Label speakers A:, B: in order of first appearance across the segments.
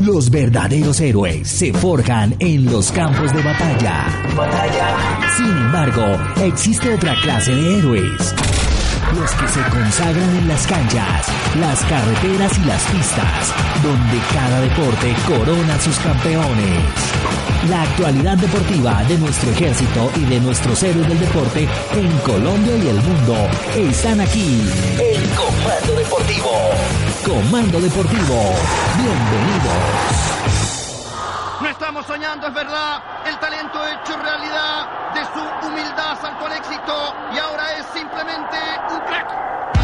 A: Los verdaderos héroes se forjan en los campos de batalla. Batalla. Sin embargo, existe otra clase de héroes. Los que se consagran en las canchas, las carreteras y las pistas, donde cada deporte corona sus campeones. La actualidad deportiva de nuestro ejército y de nuestros héroes del deporte en Colombia y el mundo están aquí. El Comando Deportivo. Comando Deportivo. Bienvenidos.
B: Soñando, es verdad. El talento hecho realidad de su humildad saltó al éxito y ahora es simplemente un crack.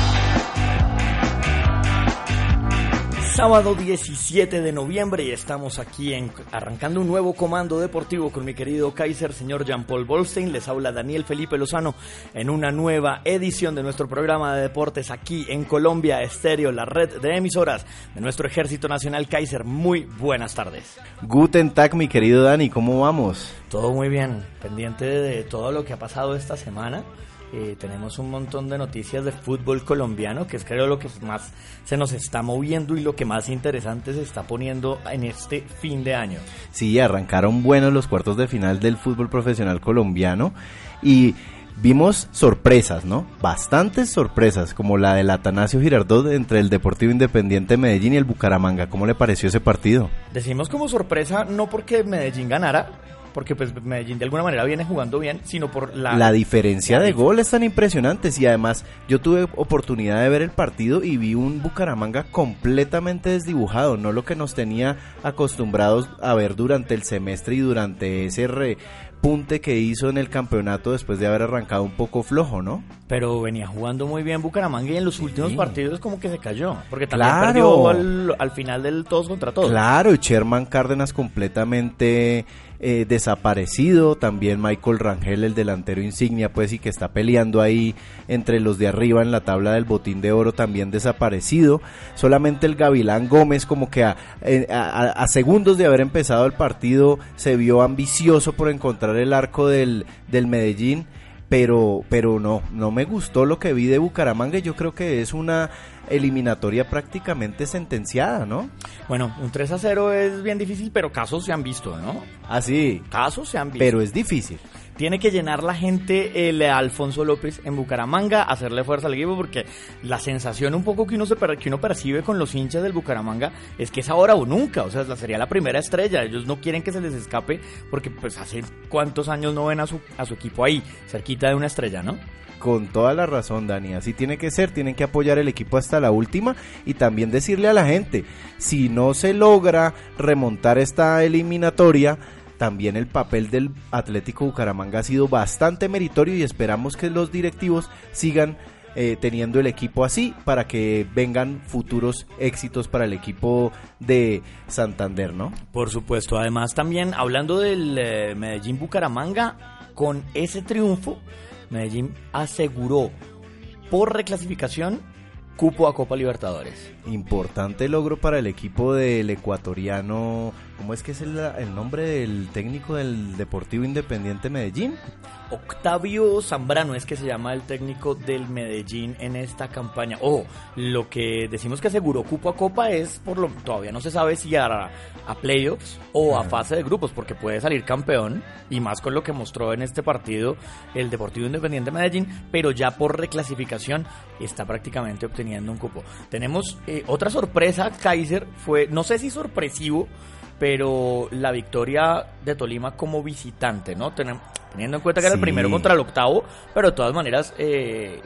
C: Sábado 17 de noviembre y estamos aquí en, arrancando un nuevo comando deportivo con mi querido Kaiser, señor Jean-Paul Bolstein. Les habla Daniel Felipe Lozano en una nueva edición de nuestro programa de deportes aquí en Colombia Estéreo, la red de emisoras de nuestro Ejército Nacional Kaiser. Muy buenas tardes.
D: Guten Tag, mi querido Dani, ¿cómo vamos?
C: Todo muy bien, pendiente de todo lo que ha pasado esta semana. Eh, tenemos un montón de noticias de fútbol colombiano, que es creo lo que más se nos está moviendo y lo que más interesante se está poniendo en este fin de año.
D: Sí, arrancaron buenos los cuartos de final del fútbol profesional colombiano y vimos sorpresas, ¿no? Bastantes sorpresas, como la del Atanasio Girardot entre el Deportivo Independiente Medellín y el Bucaramanga. ¿Cómo le pareció ese partido?
C: Decimos como sorpresa no porque Medellín ganara, porque pues Medellín de alguna manera viene jugando bien, sino por la...
D: La diferencia de goles tan impresionantes y además yo tuve oportunidad de ver el partido y vi un Bucaramanga completamente desdibujado, no lo que nos tenía acostumbrados a ver durante el semestre y durante ese repunte que hizo en el campeonato después de haber arrancado un poco flojo, ¿no?
C: Pero venía jugando muy bien Bucaramanga y en los últimos partidos como que se cayó, porque también perdió al, al final del todos contra todos.
D: Claro, y Sherman Cárdenas completamente eh, desaparecido, también Michael Rangel, el delantero insignia, pues y que está peleando ahí entre los de arriba en la tabla del botín de oro, también desaparecido. Solamente el Gavilán Gómez, como que a, a segundos de haber empezado el partido, se vio ambicioso por encontrar el arco del, del Medellín pero pero no no me gustó lo que vi de Bucaramanga yo creo que es una eliminatoria prácticamente sentenciada, ¿no?
C: Bueno, un 3 a 0 es bien difícil, pero casos se han visto, ¿no?
D: Ah, sí.
C: Casos se han visto.
D: Pero es difícil.
C: Tiene que llenar la gente el Alfonso López en Bucaramanga, hacerle fuerza al equipo, porque la sensación un poco que uno, se, que uno percibe con los hinchas del Bucaramanga es que es ahora o nunca, o sea, sería la primera estrella. Ellos no quieren que se les escape, porque pues hace cuántos años no ven a su, a su equipo ahí, cerquita de una estrella, ¿no?
D: Con toda la razón, Dani. Así tiene que ser. Tienen que apoyar el equipo hasta la última y también decirle a la gente, si no se logra remontar esta eliminatoria, también el papel del Atlético Bucaramanga ha sido bastante meritorio y esperamos que los directivos sigan eh, teniendo el equipo así para que vengan futuros éxitos para el equipo de Santander, ¿no?
C: Por supuesto, además también hablando del eh, Medellín Bucaramanga, con ese triunfo Medellín aseguró por reclasificación cupo a Copa Libertadores.
D: Importante logro para el equipo del ecuatoriano. ¿Cómo es que es el, el nombre del técnico del Deportivo Independiente Medellín?
C: Octavio Zambrano es que se llama el técnico del Medellín en esta campaña. O lo que decimos que aseguró cupo a Copa es por lo todavía no se sabe si a, a playoffs o a fase de grupos, porque puede salir campeón y más con lo que mostró en este partido el Deportivo Independiente Medellín, pero ya por reclasificación está prácticamente obteniendo un cupo. Tenemos eh, otra sorpresa, Kaiser fue, no sé si sorpresivo, pero la victoria de Tolima como visitante, ¿no? Teniendo en cuenta que era el primero contra el octavo, pero de todas maneras eh,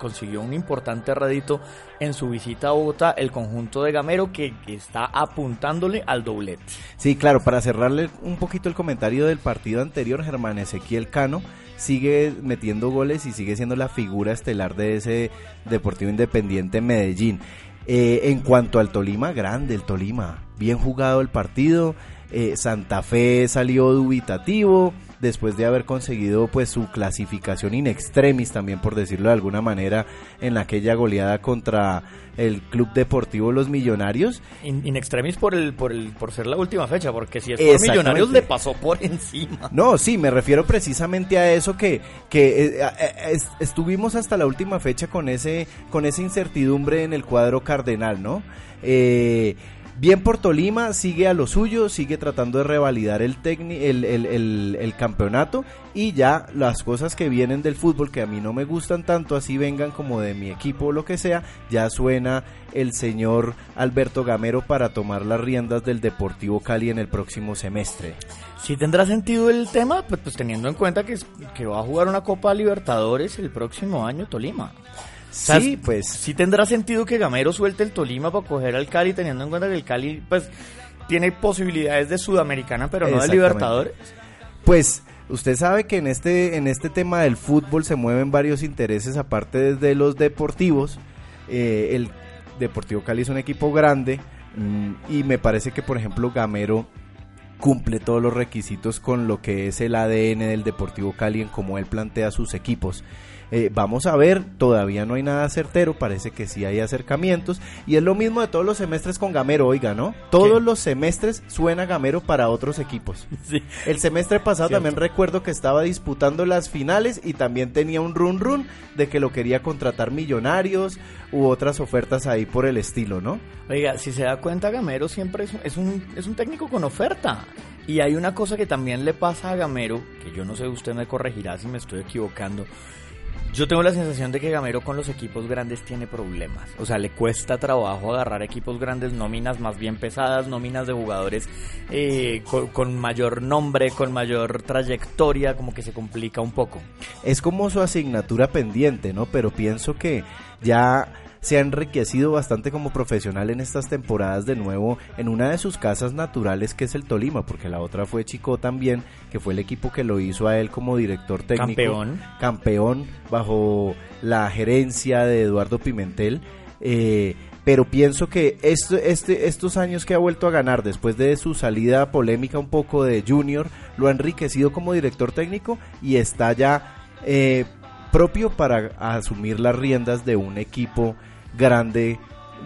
C: consiguió un importante rédito en su visita a Bogotá, el conjunto de Gamero que está apuntándole al doblete.
D: Sí, claro, para cerrarle un poquito el comentario del partido anterior, Germán Ezequiel Cano sigue metiendo goles y sigue siendo la figura estelar de ese Deportivo Independiente Medellín. Eh, en cuanto al Tolima, grande el Tolima bien jugado el partido. Eh, Santa Fe salió dubitativo después de haber conseguido pues su clasificación in extremis también por decirlo de alguna manera en aquella goleada contra el Club Deportivo Los Millonarios.
C: In, extremis por el, por el por ser la última fecha, porque si es por Millonarios le pasó por encima.
D: No, sí, me refiero precisamente a eso que, que eh, eh, estuvimos hasta la última fecha con ese con esa incertidumbre en el cuadro cardenal, ¿no? Eh, Bien por Tolima, sigue a lo suyo, sigue tratando de revalidar el, el, el, el, campeonato y ya las cosas que vienen del fútbol que a mí no me gustan tanto, así vengan como de mi equipo o lo que sea, ya suena el señor Alberto Gamero para tomar las riendas del Deportivo Cali en el próximo semestre.
C: Si tendrá sentido el tema, pues, pues teniendo en cuenta que, que va a jugar una Copa Libertadores el próximo año Tolima. Sí, pues. Sí tendrá sentido que Gamero suelte el Tolima para coger al Cali, teniendo en cuenta que el Cali, pues, tiene posibilidades de Sudamericana, pero no de Libertadores.
D: Pues, usted sabe que en este, en este tema del fútbol se mueven varios intereses, aparte desde los deportivos. Eh, el Deportivo Cali es un equipo grande mm, y me parece que, por ejemplo, Gamero cumple todos los requisitos con lo que es el ADN del Deportivo Cali en cómo él plantea sus equipos. Eh, vamos a ver, todavía no hay nada certero, parece que sí hay acercamientos. Y es lo mismo de todos los semestres con Gamero, oiga, ¿no? Todos los semestres suena Gamero para otros equipos. El semestre pasado también recuerdo que estaba disputando las finales y también tenía un run run de que lo quería contratar millonarios u otras ofertas ahí por el estilo, ¿no?
C: Oiga, si se da cuenta, Gamero siempre es, un, es un técnico con oferta. Y hay una cosa que también le pasa a Gamero, que yo no sé, usted me corregirá si me estoy equivocando, yo tengo la sensación de que Gamero con los equipos grandes tiene problemas. O sea, le cuesta trabajo agarrar equipos grandes, nóminas más bien pesadas, nóminas de jugadores eh, con, mayor nombre, con mayor trayectoria, como que se complica un poco.
D: Es como su asignatura pendiente, ¿no? Pero pienso que ya se ha enriquecido bastante como profesional en estas temporadas de nuevo en una de sus casas naturales que es el Tolima, porque la otra fue Chico también, que fue el equipo que lo hizo a él como director técnico.
C: Campeón.
D: Campeón bajo la gerencia de Eduardo Pimentel. Eh, pero pienso que este, este, estos años que ha vuelto a ganar después de su salida polémica un poco de Junior, lo ha enriquecido como director técnico y está ya eh, propio para asumir las riendas de un equipo grande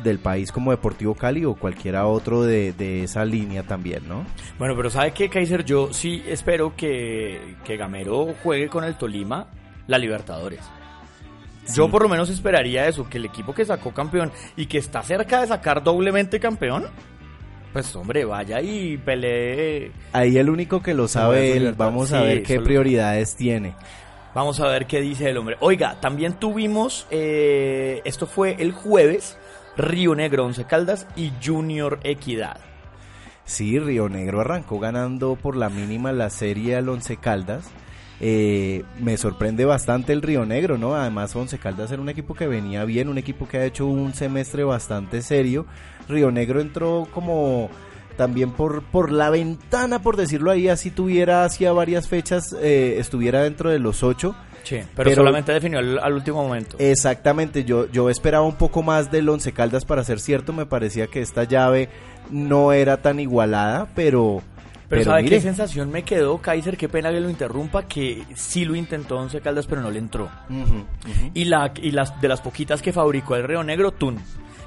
D: del país como Deportivo Cali o cualquiera otro de, esa línea también, ¿no?
C: Bueno, pero ¿sabe qué, Kaiser? Yo sí espero que, que Gamero juegue con el Tolima la Libertadores. Yo por lo menos esperaría eso, que el equipo que sacó campeón y que está cerca de sacar doblemente campeón, pues hombre, vaya y pelee.
D: Ahí el único que lo sabe él, vamos a ver qué prioridades tiene.
C: Vamos a ver qué dice el hombre. Oiga, también tuvimos, eh, esto fue el jueves, Río Negro Once Caldas y Junior Equidad.
D: Sí, Río Negro arrancó ganando por la mínima la serie al Once Caldas. Eh, me sorprende bastante el Río Negro, ¿no? Además, Once Caldas era un equipo que venía bien, un equipo que ha hecho un semestre bastante serio. Río Negro entró como también por, por la ventana, por decirlo ahí, así tuviera hacía varias fechas, eh, estuviera dentro de los ocho.
C: Sí, pero, solamente definió al, último momento.
D: Exactamente, yo, yo esperaba un poco más del Once Caldas para ser cierto, me parecía que esta llave no era tan igualada, pero...
C: Pero, ¿sabe qué sensación me quedó, Kaiser? Qué pena que lo interrumpa, que sí lo intentó Once Caldas, pero no le entró. Y, la, y las, de las poquitas que fabricó el Río Negro, Tun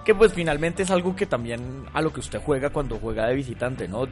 C: que pues finalmente es algo que también a lo que usted juega cuando juega de visitante, ¿no?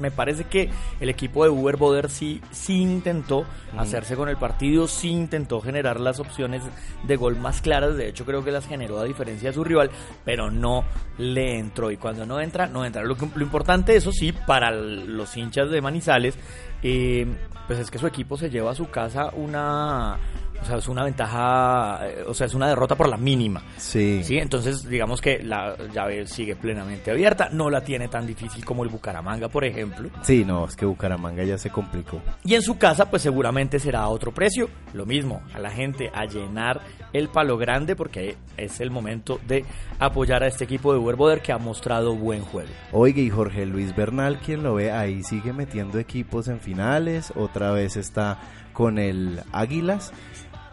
C: Me parece que el equipo de Uber Boder sí, sí intentó hacerse con el partido, sí intentó generar las opciones de gol más claras, de hecho creo que las generó a diferencia de su rival, pero no le entró y cuando no entra, no entra. Lo, lo importante, eso sí, para los hinchas de Manizales, eh, pues es que su equipo se lleva a su casa una o sea, es una ventaja, eh, o sea, es una derrota por la mínima.
D: Sí.
C: Sí, entonces digamos que la llave sigue plenamente abierta, no la tiene tan difícil como el Bucaramanga, por ejemplo.
D: Sí, no, es que Bucaramanga ya se complicó.
C: Y en su casa, pues seguramente será a otro precio. Lo mismo, a la gente a llenar el palo grande porque es el momento de apoyar a este equipo de Uber que ha mostrado buen juego.
D: Oiga, y Jorge Luis Bernal, quien lo ve ahí, sigue metiendo equipos en finales, otra vez está con el Águilas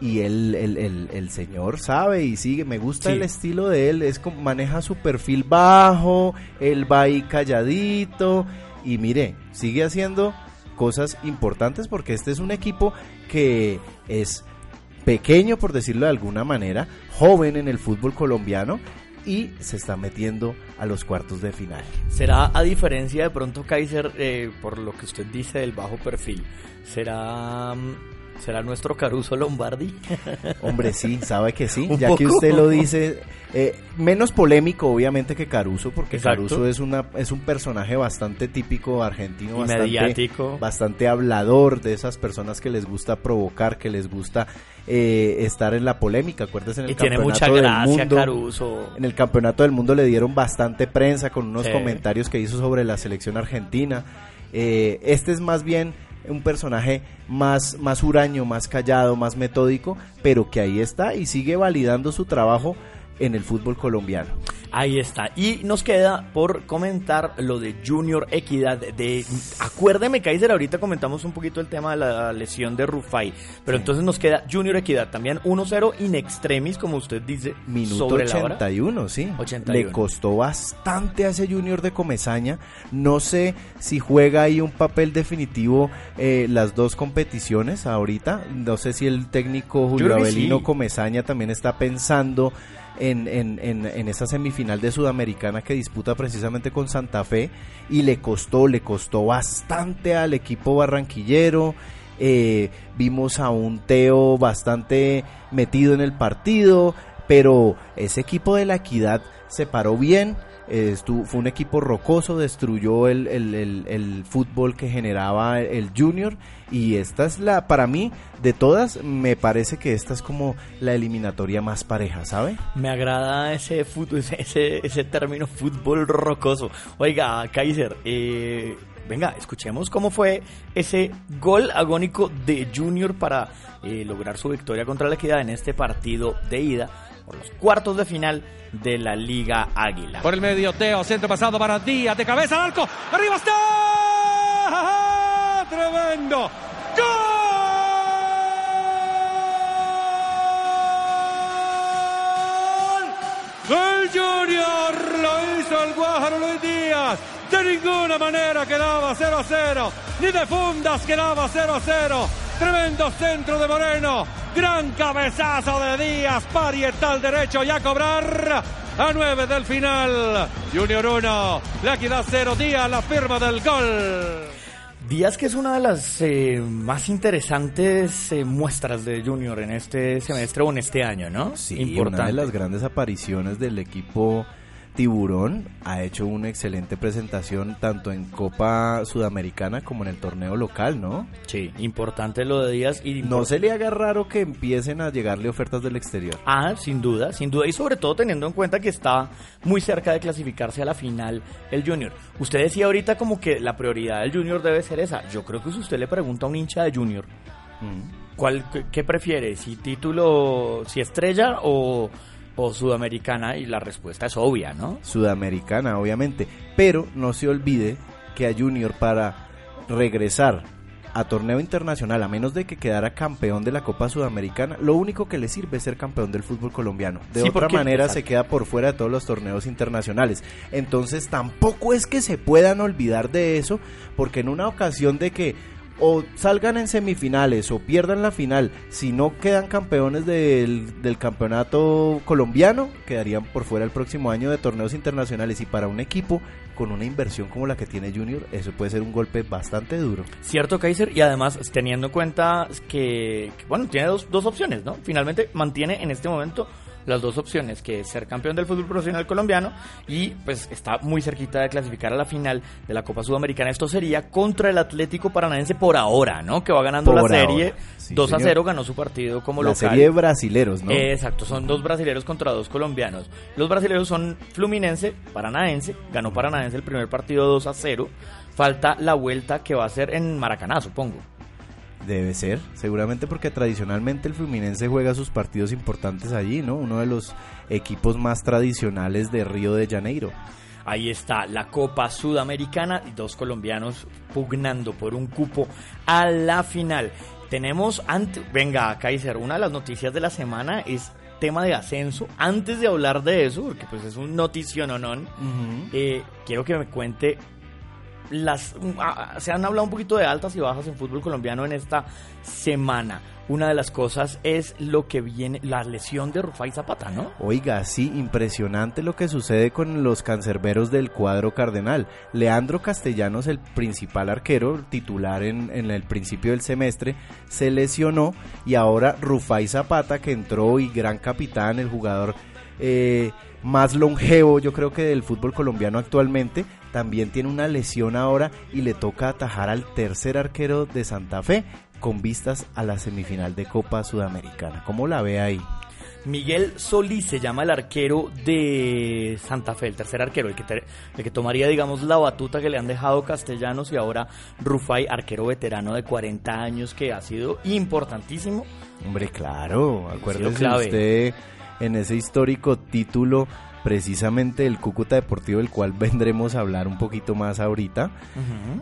D: y él, el, el, el señor sabe y sigue, me gusta
C: Sí.
D: el estilo de él, es como maneja su perfil bajo, él va ahí calladito y mire, sigue haciendo cosas importantes porque este es un equipo que es pequeño por decirlo de alguna manera, joven en el fútbol colombiano y se está metiendo a los cuartos de final.
C: ¿Será a diferencia de pronto Kaiser, eh, por lo que usted dice del bajo perfil, será, mm, será nuestro Caruso Lombardi?
D: Hombre, sí, sabe que sí, ya que usted lo dice, eh, menos polémico obviamente que Caruso, porque
C: Exacto.
D: Caruso es una es un personaje bastante típico argentino, bastante,
C: mediático.
D: bastante hablador de esas personas que les gusta provocar, que les gusta eh, estar en la polémica. Acuérdese en el
C: y tiene mucha
D: campeonato del
C: gracia
D: mundo.
C: Caruso.
D: En el campeonato del mundo le dieron bastante prensa con unos
C: Sí.
D: comentarios que hizo sobre la selección argentina. Eh, este es más bien un personaje más, más huraño, más callado, más metódico, pero que ahí está y sigue validando su trabajo en el fútbol colombiano.
C: Ahí está. Y nos queda por comentar lo de Junior Equidad. De, acuérdeme, Kaiser, ahorita comentamos un poquito el tema de la lesión de Rufai. Pero entonces nos queda Junior Equidad también 1-0 in extremis, como usted dice,
D: Minuto
C: sobre la hora.
D: 81, sí.
C: 81.
D: Le costó bastante a ese Junior de Comesaña. No sé si juega ahí un papel definitivo eh, las dos competiciones ahorita. No sé si el técnico Julio Avelino
C: sí.
D: Comesaña también está pensando en, en, en, en esa semifinal de Sudamericana que disputa precisamente con Santa Fe. Y le costó, le costó bastante al equipo barranquillero. Eh, vimos a un Teo bastante metido en el partido, pero ese equipo de la equidad se paró bien. Eh, estu- fue un equipo rocoso, destruyó el, el- el- fútbol que generaba el Junior y esta es la, para mí, de todas, me parece que esta es como la eliminatoria más pareja, ¿sabe?
C: Me agrada ese, ese, ese, ese término fútbol rocoso. Oiga, Kaiser, eh, venga, escuchemos cómo fue ese gol agónico de Junior para eh, lograr su victoria contra la Equidad en este partido de ida por los cuartos de final de la Liga Águila.
E: Por el medio, Teo, centro pasado para Díaz, de cabeza al arco. ¡Arriba está! ¡Tremendo! ¡Gol! ¡Gol Junior! Lo hizo el Guájaro Luis Díaz. De ninguna manera quedaba 0 a 0. Ni de fundas quedaba 0 a 0. Tremendo centro de Moreno. Gran cabezazo de Díaz. Parietal derecho y a cobrar. A 9 del final. Junior 1. La equidad 0. Díaz la firma del gol.
C: Díaz que es una de las eh, más interesantes eh, muestras de Junior en este semestre o en este año, ¿no?
D: Sí, una de las grandes apariciones del equipo Tiburón ha hecho una excelente presentación tanto en Copa Sudamericana como en el torneo local, ¿no?
C: Sí, importante lo de Díaz y
D: No se le haga raro que empiecen a llegarle ofertas del exterior.
C: Ah, sin duda, sin duda. Y sobre todo teniendo en cuenta que está muy cerca de clasificarse a la final el Junior. Usted decía ahorita como que la prioridad del Junior debe ser esa. Yo creo que si usted le pregunta a un hincha de Junior,
D: Mm.
C: ¿cuál, qué, qué prefiere? ¿Si título, si estrella o, o sudamericana? Y la respuesta es obvia, ¿no?
D: Sudamericana, obviamente. Pero no se olvide que a Junior para regresar a torneo internacional, a menos de que quedara campeón de la Copa Sudamericana, lo único que le sirve es ser campeón del fútbol colombiano. De
C: Sí,
D: otra manera
C: exacto.
D: se queda por fuera de todos los torneos internacionales. Entonces tampoco es que se puedan olvidar de eso, porque en una ocasión de que o salgan en semifinales o pierdan la final, si no quedan campeones del, del campeonato colombiano, quedarían por fuera el próximo año de torneos internacionales y para un equipo con una inversión como la que tiene Junior, eso puede ser un golpe bastante duro.
C: Cierto, Kaiser, y además teniendo en cuenta que, que, bueno, tiene dos, dos opciones, ¿no? Finalmente mantiene en este momento las dos opciones, que es ser campeón del fútbol profesional colombiano y pues está muy cerquita de clasificar a la final de la Copa Sudamericana. Esto sería contra el Atlético Paranaense por ahora, ¿no? Que va ganando
D: Por
C: la serie
D: sí,
C: 2 a
D: señor.
C: 0, ganó su partido como
D: la
C: local.
D: serie de brasileros, ¿no?
C: Exacto, son dos brasileros contra dos colombianos. Los brasileros son Fluminense, Paranaense, ganó Paranaense el primer partido 2 a 0. Falta la vuelta que va a ser en Maracaná, supongo.
D: Debe ser, seguramente porque tradicionalmente el Fluminense juega sus partidos importantes allí, ¿no? Uno de los equipos más tradicionales de Río de Janeiro.
C: Ahí está la Copa Sudamericana y dos colombianos pugnando por un cupo a la final. tenemos antes, venga, Kaiser, una de las noticias de la semana es tema de ascenso. Antes de hablar de eso, porque pues es un notición o no, eh, quiero que me cuente ah, se han hablado un poquito de altas y bajas en fútbol colombiano en esta semana. Una de las cosas es lo que viene, la lesión de Rufai Zapata, ¿no?
D: Oiga, sí, impresionante lo que sucede con los cancerberos del cuadro cardenal. Leandro Castellanos, el principal arquero, titular en, en el principio del semestre, se lesionó y ahora Rufai Zapata, que entró y gran capitán, el jugador eh, más longevo, yo creo que del fútbol colombiano actualmente, también tiene una lesión ahora y le toca atajar al tercer arquero de Santa Fe con vistas a la semifinal de Copa Sudamericana. ¿Cómo la ve ahí?
C: Miguel Solís se llama el arquero de Santa Fe, el tercer arquero, el que, el que tomaría, digamos, la batuta que le han dejado Castellanos y ahora Rufai, arquero veterano de 40 años que ha sido importantísimo.
D: Hombre, claro, acuérdese usted en ese histórico título precisamente el Cúcuta Deportivo, del cual vendremos a hablar un poquito más ahorita.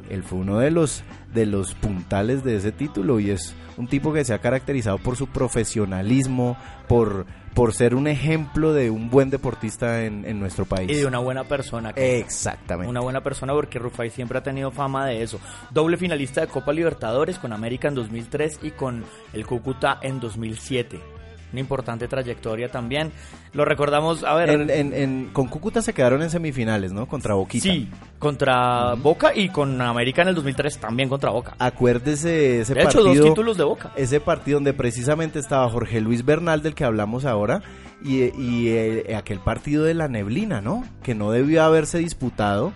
D: Él fue uno de los, de los puntales de ese título y es un tipo que se ha caracterizado por su profesionalismo, por, por ser un ejemplo de un buen deportista en, en nuestro país.
C: Y de una buena persona.
D: Exactamente.
C: Una buena persona porque Rufai siempre ha tenido fama de eso. Doble finalista de Copa Libertadores con América en 2003 y con el Cúcuta en 2007 una importante trayectoria también. Lo recordamos, a ver.
D: En, con Cúcuta se quedaron en semifinales, ¿no? Contra Boquita.
C: Sí, contra Boca y con América en el 2003 también contra Boca.
D: Acuérdese ese
C: de
D: partido.
C: Hecho, dos títulos de Boca.
D: Ese partido donde precisamente estaba Jorge Luis Bernal, del que hablamos ahora, y, eh, aquel partido de la neblina, ¿no? Que no debió haberse disputado.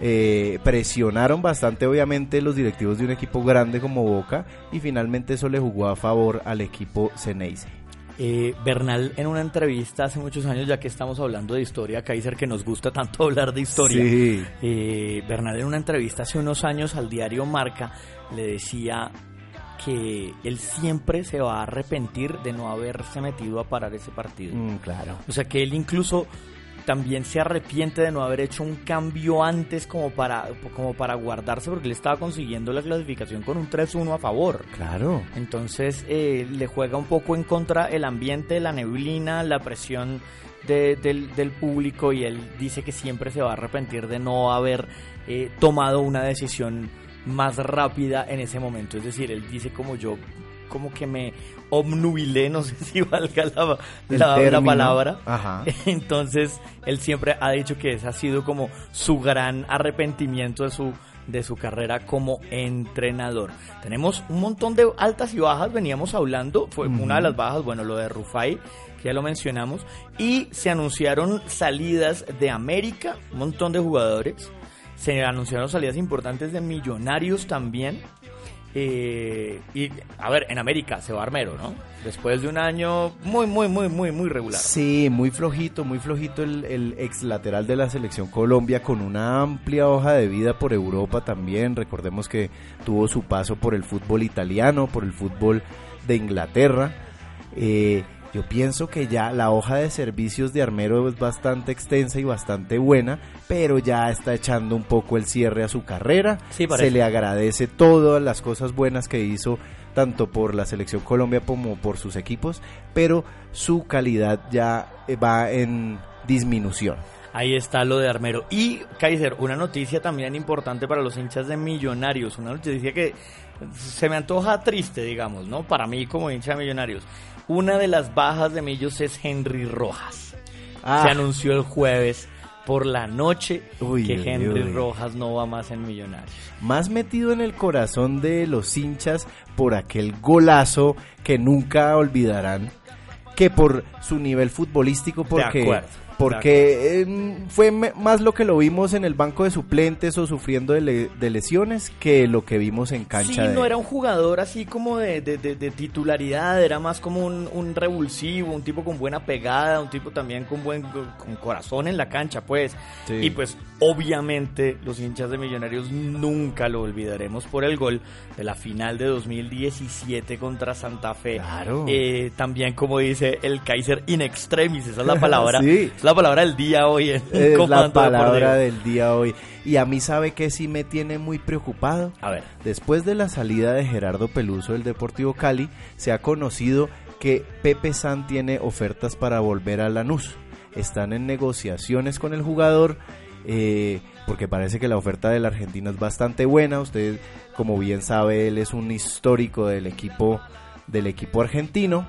D: Eh, presionaron bastante obviamente los directivos de un equipo grande como Boca y finalmente eso le jugó a favor al equipo Ceneice.
C: Eh, Bernal en una entrevista hace muchos años, ya que estamos hablando de historia, Kaiser, que nos gusta tanto hablar de historia, eh, Bernal en una entrevista hace unos años al diario Marca le decía que él siempre se va a arrepentir de no haberse metido a parar ese partido.
D: Mm, claro.
C: O sea que él incluso también se arrepiente de no haber hecho un cambio antes como para, como para guardarse porque le estaba consiguiendo la clasificación con un 3-1 a favor.
D: Claro.
C: Entonces eh, le juega un poco en contra el ambiente, la neblina, la presión del, del, público y él dice que siempre se va a arrepentir de no haber eh, tomado una decisión más rápida en ese momento. Es decir, él dice como yo como que me obnubilé, no sé si valga la, la, palabra. Entonces, él siempre ha dicho que ese ha sido como su gran arrepentimiento de su de su carrera como entrenador. Tenemos un montón de altas y bajas, veníamos hablando, fue una de las bajas, bueno, lo de Rufai, que ya lo mencionamos, y se anunciaron salidas de América, un montón de jugadores, se anunciaron salidas importantes de millonarios también, eh, y a ver, en América se va Armero, ¿no? Después de un año muy, muy, muy, muy, muy regular.
D: Sí, muy flojito, muy flojito el, ex lateral de la selección Colombia con una amplia hoja de vida por Europa también. Recordemos que tuvo su paso por el fútbol italiano, por el fútbol de Inglaterra. Eh, yo pienso que ya la hoja de servicios de Armero es bastante extensa y bastante buena, pero ya está echando un poco el cierre a su carrera. Se le agradece todas las cosas buenas que hizo tanto por la selección Colombia como por sus equipos, pero su calidad ya va en disminución.
C: Ahí está lo de Armero. Y Kaiser, una noticia también importante para los hinchas de Millonarios, una noticia que se me antoja triste, digamos, ¿no? Para mí como hincha de Millonarios. Una de las bajas de Millos es Henry Rojas. Ah. Se anunció el jueves por la noche que Henry Rojas no va más en Millonarios.
D: Más metido en el corazón de los hinchas por aquel golazo que nunca olvidarán que por su nivel futbolístico porque porque em, fue más lo que lo vimos en el banco de suplentes o sufriendo de, lesiones que lo que vimos en cancha.
C: Sí, no era un jugador así como de, titularidad, era más como un, revulsivo, un tipo con buena pegada, un tipo también con buen con corazón en la cancha, pues. Y pues Obviamente los hinchas de Millonarios nunca lo olvidaremos por el gol de la final de 2017 contra Santa Fe.
D: Claro.
C: Eh, también como dice el Kaiser in extremis, esa es la palabra.
D: Sí.
C: Es la palabra del día hoy. En
D: Es la palabra del día hoy. Y a mí sabe que sí me tiene muy preocupado.
C: A ver.
D: Después de la salida de Gerardo Peluso del Deportivo Cali, se ha conocido que Pepe San tiene ofertas para volver a Lanús. Están en negociaciones con el jugador. Eh, porque parece que la oferta del argentino es bastante buena. Usted, como bien sabe, él es un histórico del equipo del equipo argentino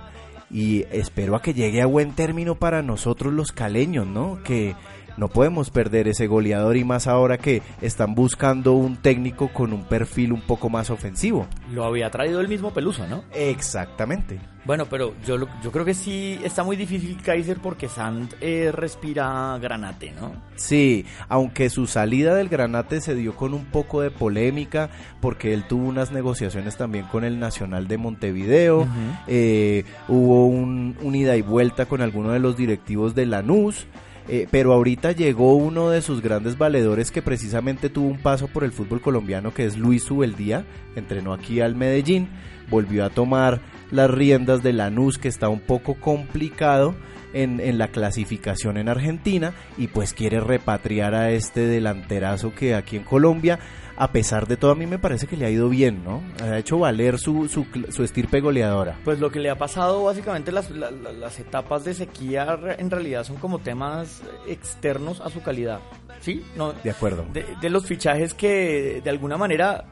D: y espero a que llegue a buen término para nosotros los caleños, ¿no? Que no podemos perder ese goleador y más ahora que están buscando un técnico con un perfil un poco más ofensivo.
C: Lo había traído el mismo Peluso, ¿no?
D: Exactamente.
C: Bueno, pero yo, yo creo que sí está muy difícil Kaiser porque Sand eh, respira granate, ¿no?
D: Sí, aunque su salida del Granate se dio con un poco de polémica porque él tuvo unas negociaciones también con el Nacional de Montevideo, eh, hubo un, un ida y vuelta con alguno de los directivos de Lanús, eh, pero ahorita llegó uno de sus grandes valedores que precisamente tuvo un paso por el fútbol colombiano que es Luis Subeldía, entrenó aquí al Medellín, volvió a tomar las riendas de Lanús que está un poco complicado en, en la clasificación en Argentina y pues quiere repatriar a este delanterazo que aquí en Colombia, a pesar de todo, a mí me parece que le ha ido bien, ¿no? Ha hecho valer su, su, su estirpe goleadora.
C: Pues lo que le ha pasado básicamente las, la- la- las etapas de sequía en realidad son como temas externos a su calidad, ¿sí? No,
D: De acuerdo.
C: de, de los fichajes que de alguna manera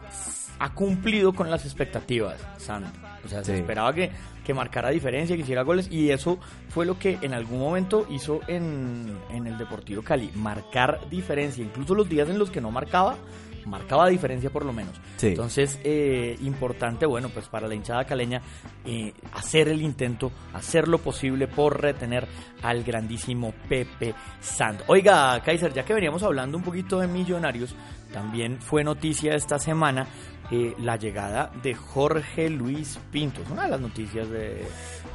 C: ha cumplido con las expectativas, Sand. O sea, se esperaba que, que marcara diferencia, que hiciera goles, y eso fue lo que en algún momento hizo en, en el Deportivo Cali, marcar diferencia. Incluso los días en los que no marcaba, marcaba diferencia por lo menos.
D: Sí.
C: Entonces, eh, importante, bueno, pues para la hinchada caleña, eh, hacer el intento, hacer lo posible por retener al grandísimo Pepe Sand. Oiga, Kaiser, ya que veníamos hablando un poquito de millonarios, también fue noticia esta semana eh, la llegada de Jorge Luis Pinto. Es una de las noticias de...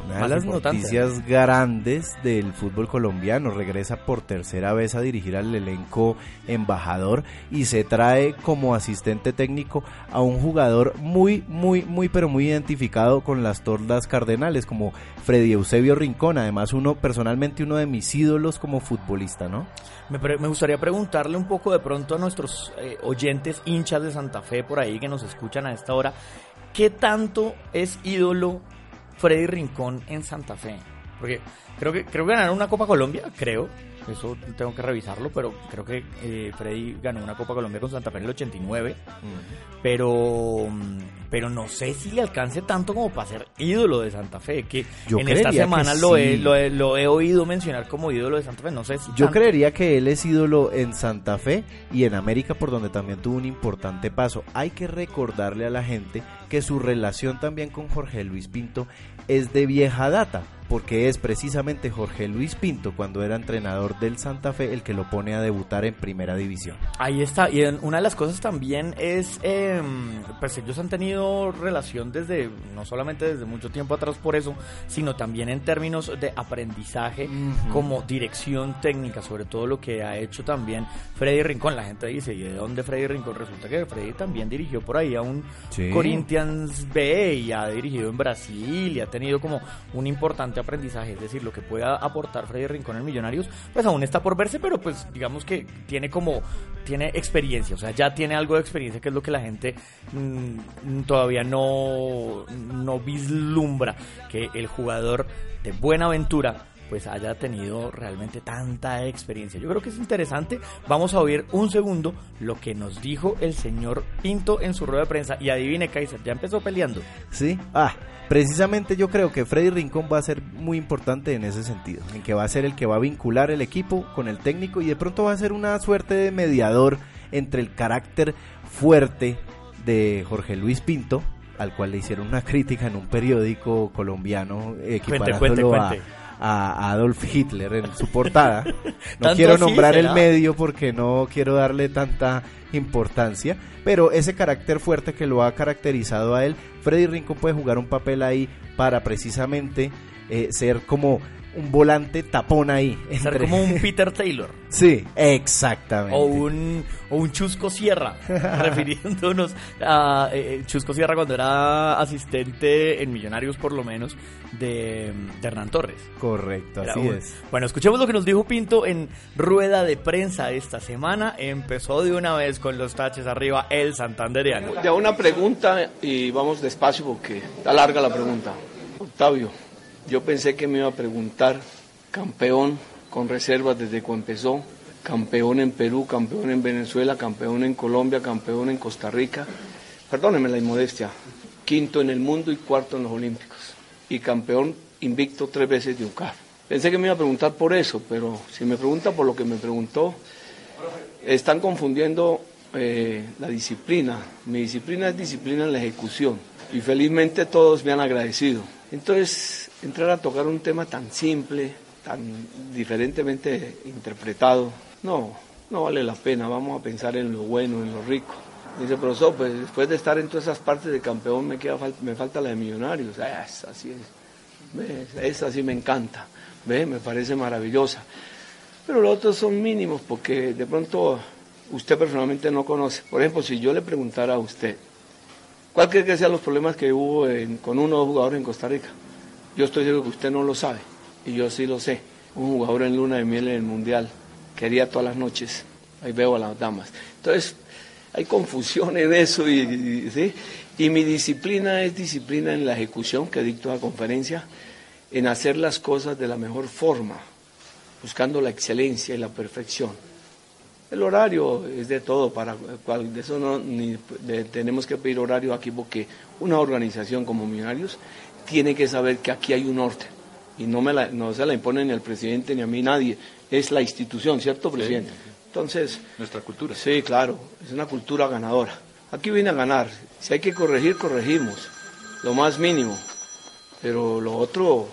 D: Una de las noticias grandes del fútbol colombiano. Regresa por tercera vez a dirigir al elenco embajador y se trae como asistente técnico a un jugador muy, muy, muy, pero muy identificado con las tordas cardenales, como Freddy Eusebio Rincón. Además, uno, personalmente, uno de mis ídolos como futbolista, ¿no?
C: Me gustaría preguntarle un poco de pronto a nuestros eh, oyentes hinchas de Santa Fe por ahí que nos escuchan a esta hora, ¿qué tanto es ídolo Freddy Rincón en Santa Fe? Porque creo que creo que ganaron una Copa Colombia, creo. Eso tengo que revisarlo, pero creo que eh, Freddy ganó una Copa Colombia con Santa Fe en el 89. Pero, mm, pero no sé si le alcance tanto como para ser ídolo de Santa Fe. Que
D: Yo
C: en esta semana lo, he, lo, he, lo he oído mencionar como ídolo de Santa Fe. No sé si
D: Yo
C: tanto.
D: creería que él es ídolo en Santa Fe y en América por donde también tuvo un importante paso. Hay que recordarle a la gente que su relación también con Jorge Luis Pinto es de vieja data, porque es precisamente Jorge Luis Pinto cuando era entrenador del Santa Fe el que lo pone a debutar en primera división.
C: Ahí está, y en- una de las cosas también es, eh, pues ellos han tenido relación desde, no solamente desde mucho tiempo atrás por eso, sino también en términos de aprendizaje como dirección técnica, sobre todo lo que ha hecho también Freddy Rincón. La gente dice, ¿y de dónde Freddy Rincón? Resulta que Freddy también dirigió por ahí a un
D: Sí.
C: Corinthians B y ha dirigido en Brasil y ha tenido como un importante aprendizaje, es decir, lo que pueda aportar Freddy Rincón en Millonarios, pues aún está por verse, pero pues digamos que tiene como, tiene experiencia, o sea, ya tiene algo de experiencia que es lo que la gente mm, todavía no, no vislumbra, que el jugador de Buenaventura pues haya tenido realmente tanta experiencia. Yo creo que es interesante. Vamos a oír un segundo lo que nos dijo el señor Pinto en su rueda de prensa. Y adivine, Kaiser, ya empezó peleando.
D: ¿Sí? Ah, precisamente yo creo que Freddy Rincón va a ser muy importante en ese sentido, en que va a ser el que va a vincular el equipo con el técnico y de pronto va a ser una suerte de mediador entre el carácter fuerte de Jorge Luis Pinto, al cual le hicieron una crítica en un periódico colombiano equiparándolo
C: cuente,
D: a-
C: cuente.
D: A, Adolf Hitler en su portada. No
C: ¿Tanto
D: quiero nombrar el medio porque no quiero darle tanta importancia, pero ese carácter fuerte que lo ha caracterizado a él, Freddy Rincón puede jugar un papel ahí para precisamente eh, ser como un volante tapón ahí.
C: Ser
D: entre-
C: como un Peter Taylor.
D: Sí, exactamente.
C: O un, o un Chusco Sierra, refiriéndonos a eh, Chusco Sierra cuando era asistente en Millonarios, por lo menos, de, de Hernán Torres.
D: Correcto,
C: Era
D: así
C: un-
D: es.
C: Bueno, escuchemos lo que nos dijo Pinto en rueda de prensa esta semana. Empezó de una vez con los taches arriba el Santanderiano.
F: De una pregunta y vamos despacio porque está larga la pregunta. Octavio, yo pensé que me iba a preguntar campeón con reservas desde cuando empezó, campeón en Perú, campeón en Venezuela, campeón en Colombia, campeón en Costa Rica. Perdóneme la inmodestia, quinto en el mundo y cuarto en los Olímpicos. Y campeón invicto tres veces de UCAR. Pensé que me iba a preguntar por eso, pero si me pregunta por lo que me preguntó, están confundiendo eh, la disciplina. Mi disciplina es disciplina en la ejecución y felizmente todos me han agradecido. Entonces, entrar a tocar un tema tan simple, tan diferentemente interpretado, no, no vale la pena. Vamos a pensar en lo bueno, en lo rico. Dice, profesor, pues después de estar en todas esas partes de campeón me, queda, fal- me falta la de millonarios. Ah, esa sí es. ¿Ves? Esa sí me encanta. ¿Ve? Me parece maravillosa. Pero los otros son mínimos porque de pronto usted personalmente no conoce. Por ejemplo, si yo le preguntara a usted, ¿cuál cree que sean los problemas que hubo con uno o dos jugadores en Costa Rica? Yo estoy seguro que usted no lo sabe y yo sí lo sé. Un jugador en luna de miel en el Mundial quería todas las noches, ahí veo a las damas. Entonces, hay confusión en eso y, ¿sí? y mi disciplina es disciplina en la ejecución que dicto la conferencia, en hacer las cosas de la mejor forma, buscando la excelencia y la perfección. El horario es de todo, para cual, de eso no ni de- tenemos que pedir horario aquí porque una organización como Millonarios tiene que saber que aquí hay un orden y no, me la- no se la impone ni al presidente ni a mí nadie, es la institución, ¿cierto, presidente? Entonces,
G: Nuestra cultura.
F: Sí, claro, es una cultura ganadora. Aquí viene a ganar. Si hay que corregir, corregimos. Lo más mínimo. Pero lo otro,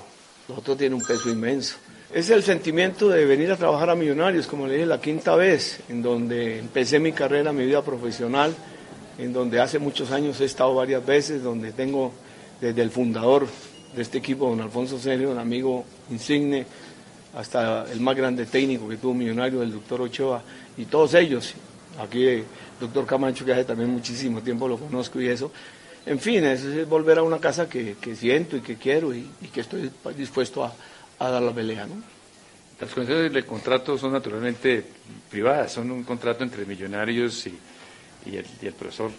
F: lo otro tiene un peso inmenso. Es el sentimiento de venir a trabajar a Millonarios, como le dije, la quinta vez, en donde empecé mi carrera, mi vida profesional, en donde hace muchos años he estado varias veces, donde tengo desde el fundador de este equipo, don Alfonso Serio, un amigo insigne, hasta el más grande técnico que tuvo Millonario, el doctor Ochoa, y todos ellos. Aquí el doctor Camacho, que hace también muchísimo tiempo lo conozco y eso. En fin, es, es volver a una casa que, siento y que quiero y, que estoy dispuesto a, dar la pelea, ¿no?
G: Las condiciones del contrato son naturalmente privadas, son un contrato entre millonarios y, el, y el profesor.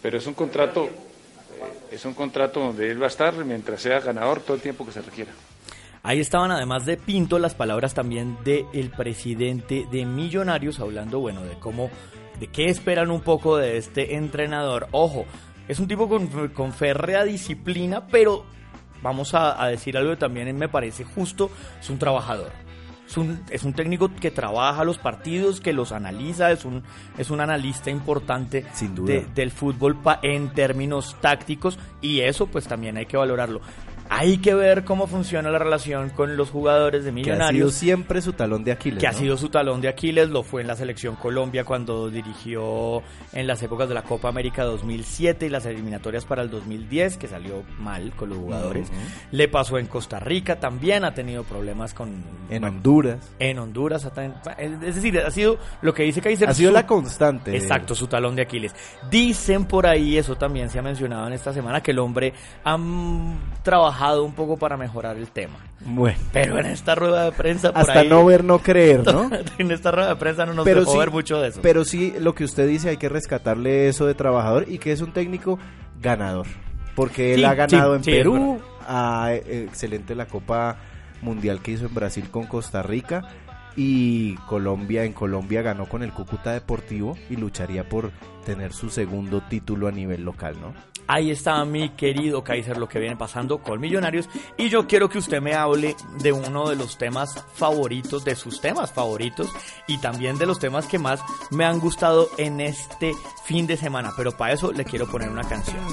G: Pero es un contrato, eh, es un contrato donde él va a estar mientras sea ganador todo el tiempo que se requiera.
C: Ahí estaban además de Pinto las palabras también del presidente de Millonarios hablando, bueno, de cómo, de qué esperan un poco de este entrenador. Ojo, es un tipo con, con férrea disciplina, pero vamos a, a decir algo que también me parece justo, es un trabajador. Es un, es un técnico que trabaja los partidos, que los analiza, es un, es un analista importante
D: Sin duda.
C: de- del fútbol pa- en términos tácticos y eso pues también hay que valorarlo. Hay que ver cómo funciona la relación con los jugadores de
D: Que ha sido
C: Millonarios
D: siempre su talón de Aquiles.
C: que ha sido su talón de Aquiles, lo fue en la selección Colombia cuando dirigió en las épocas de la Copa América 2007 y las eliminatorias para el 2010, que salió mal con los jugadores. Le pasó en Costa Rica también, ha tenido problemas con...
D: En
C: bueno,
D: Honduras.
C: en Honduras, es decir, ha sido lo que dice Kaiser.
D: Ha sido
C: su-
D: la constante.
C: Exacto, su talón de Aquiles. Dicen por ahí, eso también se ha mencionado en esta semana, que el hombre ha mm, trabajado un poco para mejorar el tema.
D: Bueno,
C: Pero en esta rueda de prensa, por
D: hasta
C: ahí-
D: no ver, no creer, ¿no?
C: en esta rueda de prensa no nos
D: pero
C: dejó
D: sí,
C: ver mucho de eso.
D: Pero sí, lo que usted dice, hay que rescatarle eso de trabajador y que es un técnico ganador. Porque él ha ganado
C: sí,
D: en Perú, eh, excelente la Copa Mundial que hizo en Brasil con Costa Rica y Colombia, en Colombia ganó con el Cúcuta Deportivo y lucharía por tener su segundo título a nivel local, ¿no?
C: Ahí está mi querido Kaiser, lo que viene pasando con Millonarios. Y yo quiero que usted me hable de uno de los temas favoritos, de sus temas favoritos, y también de los temas que más me han gustado en este fin de semana. Pero para eso le quiero poner una canción.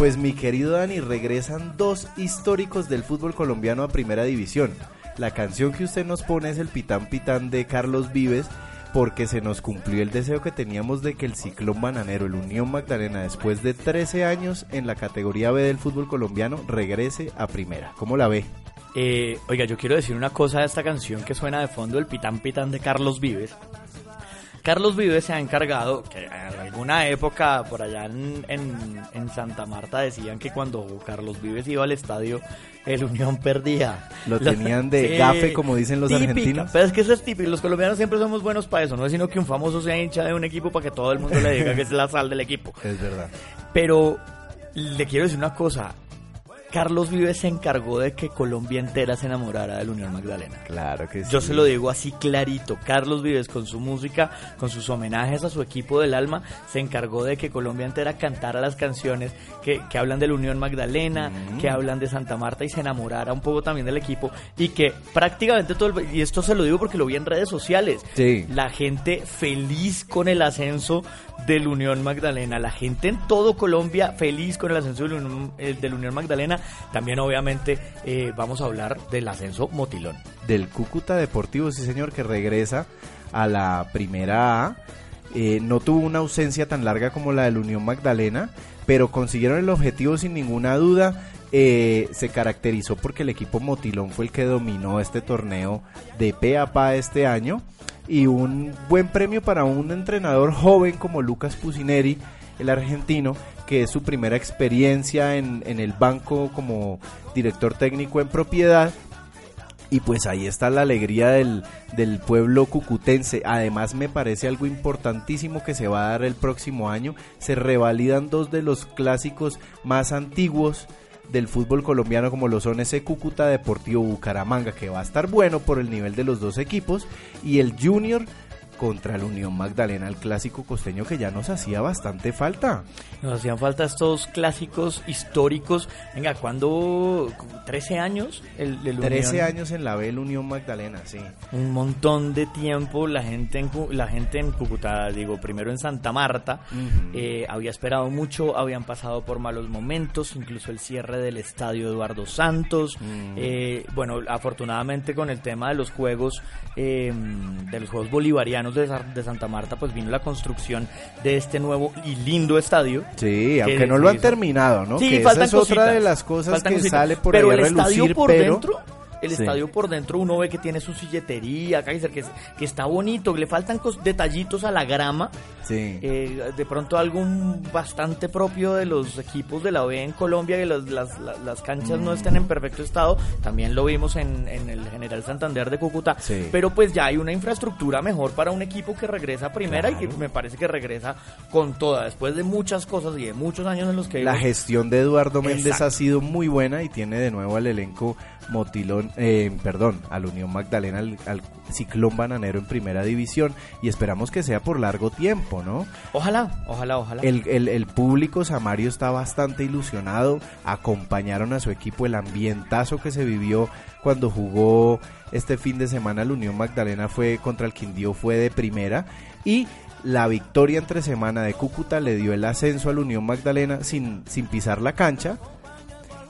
D: Pues mi querido Dani, regresan dos históricos del fútbol colombiano a primera división. La canción que usted nos pone es el Pitán Pitán de Carlos Vives porque se nos cumplió el deseo que teníamos de que el Ciclón Bananero, el Unión Magdalena, después de 13 años en la categoría B del fútbol colombiano, regrese a primera. ¿Cómo la ve?
C: Eh, oiga, yo quiero decir una cosa de esta canción que suena de fondo, el Pitán Pitán de Carlos Vives. Carlos Vives se ha encargado, que en alguna época por allá en, en- en Santa Marta decían que cuando Carlos Vives iba al estadio, el Unión perdía.
D: Lo tenían de gafe, como dicen los
C: típica,
D: argentinos.
C: Pero es que eso es típico, los colombianos siempre somos buenos para eso, no es sino que un famoso sea hincha de un equipo para que todo el mundo le diga que es la sal del equipo.
D: Es verdad.
C: Pero le quiero decir una cosa. Carlos Vives se encargó de que Colombia entera se enamorara del Unión Magdalena.
D: Claro que sí.
C: Yo se lo digo así clarito. Carlos Vives con su música, con sus homenajes a su equipo del alma, se encargó de que Colombia entera cantara las canciones que, que hablan del Unión Magdalena, que hablan de Santa Marta y se enamorara un poco también del equipo y que prácticamente todo el, y esto se lo digo porque lo vi en redes sociales.
D: Sí.
C: La gente feliz con el ascenso del Unión Magdalena, la gente en todo Colombia feliz con el ascenso del Unión, eh, del Unión Magdalena. También obviamente eh, vamos a hablar del ascenso Motilón.
D: Del Cúcuta Deportivo, sí señor, que regresa a la primera A. Eh, no tuvo una ausencia tan larga como la del Unión Magdalena, pero consiguieron el objetivo sin ninguna duda. Eh, se caracterizó porque el equipo Motilón fue el que dominó este torneo de pe a pa este año y un buen premio para un entrenador joven como Lucas Pusineri, el argentino, que es su primera experiencia en, el banco como director técnico en propiedad y pues ahí está la alegría del, del pueblo cucutense. Además me parece algo importantísimo que se va a dar el próximo año. Se revalidan dos de los clásicos más antiguos del fútbol colombiano como lo son ese Cúcuta Deportivo Bucaramanga que va a estar bueno por el nivel de los dos equipos y el Junior contra el Unión Magdalena, el clásico costeño que ya nos hacía bastante falta.
C: Nos hacían falta estos clásicos históricos. Venga, ¿cuándo? ¿13 años? El, el
D: 13
C: Unión.
D: años en la B, el Unión Magdalena, sí.
C: Un montón de tiempo. La gente en, la gente en Cúcuta, digo, primero en Santa Marta, eh, había esperado mucho, habían pasado por malos momentos, incluso el cierre del estadio Eduardo Santos. Eh, bueno, afortunadamente con el tema de los juegos, eh, de los Juegos Bolivarianos de, Sa- de Santa Marta, pues vino la construcción de este nuevo y lindo estadio.
D: Sí,
C: que
D: aunque no lo han terminado, ¿no?
C: Sí,
D: que esa es otra de las cosas que
C: cositas.
D: sale por
C: pero
D: ahí a
C: el estadio
D: relucir,
C: por
D: pero
C: dentro el
D: Sí.
C: estadio por dentro uno ve que tiene su silletería Kaiser que, que está bonito que le faltan cos- detallitos a la grama
D: sí.
C: eh, de pronto algo bastante propio de los equipos de la B en Colombia que las, las- las canchas no estén en perfecto estado también lo vimos en, en el General Santander de Cúcuta
D: Sí.
C: pero pues ya hay una infraestructura mejor para un equipo que regresa primera y que me parece que regresa con toda después de muchas cosas y de muchos años en los que
D: La gestión de Eduardo Méndez
C: Exacto.
D: ha sido muy buena y tiene de nuevo al elenco Motilón, eh, perdón, al Unión Magdalena, al, al Ciclón Bananero en primera división y esperamos que sea por largo tiempo, ¿no?
C: ojalá ojalá ojalá
D: El, el- el público Samario está bastante ilusionado, acompañaron a su equipo el ambientazo que se vivió cuando jugó este fin de semana la Unión Magdalena fue contra el Quindío fue de primera y la victoria entre semana de Cúcuta le dio el ascenso a la Unión Magdalena sin, sin pisar la cancha.